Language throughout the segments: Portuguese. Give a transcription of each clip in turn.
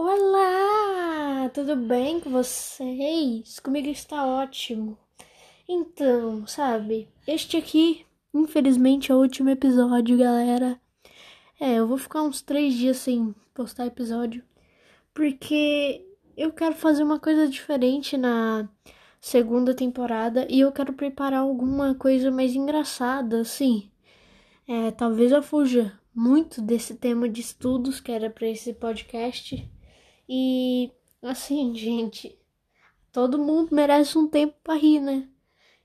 Olá, tudo bem com vocês? Comigo está ótimo. Então, sabe, este aqui, infelizmente, é o último episódio, galera. É, eu vou ficar uns três dias sem postar episódio, porque eu quero fazer uma coisa diferente na segunda temporada e eu quero preparar alguma coisa mais engraçada, assim. É, talvez eu fuja muito desse tema de estudos que era para esse podcast e assim, gente, todo mundo merece um tempo para rir, né?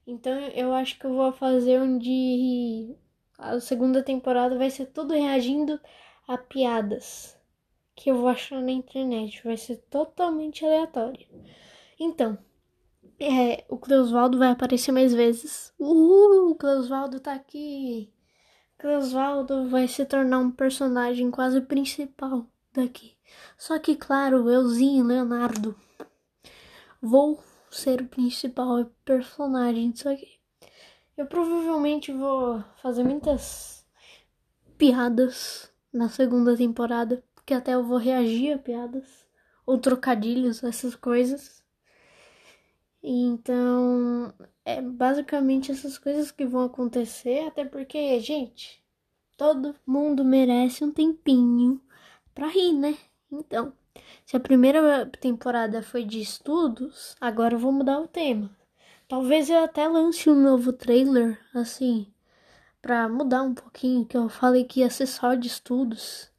Então eu acho que eu vou fazer um de a segunda temporada vai ser tudo reagindo a piadas que eu vou achar na internet, vai ser totalmente aleatório. Então, é, o Cleusvaldo vai aparecer mais vezes. Uhul, o Cleusvaldo tá aqui. Cleusvaldo vai se tornar um personagem quase principal daqui. Só que, claro, euzinho, Leonardo, vou ser o principal personagem disso aqui. Eu provavelmente vou fazer muitas piadas na segunda temporada, porque até eu vou reagir a piadas ou trocadilhos, essas coisas. Então, é basicamente essas coisas que vão acontecer, até porque, gente, todo mundo merece um tempinho pra rir, né? Então, se a primeira temporada foi de estudos, agora eu vou mudar o tema. Talvez eu até lance um novo trailer, assim, pra mudar um pouquinho, que eu falei que ia ser só de estudos,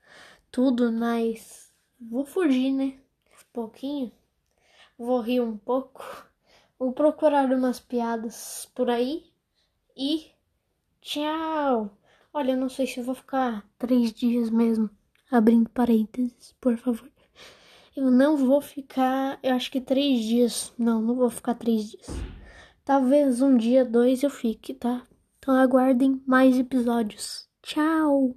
tudo, mas vou fugir, né? Um pouquinho. Vou rir um pouco. Vou procurar umas piadas por aí. E tchau! Olha, eu não sei se vou ficar três dias mesmo abrindo parênteses, por favor. Eu não vou ficar, eu acho que três dias. Não, não vou ficar três dias. Talvez um dia, dois eu fique, tá? Então aguardem mais episódios. Tchau!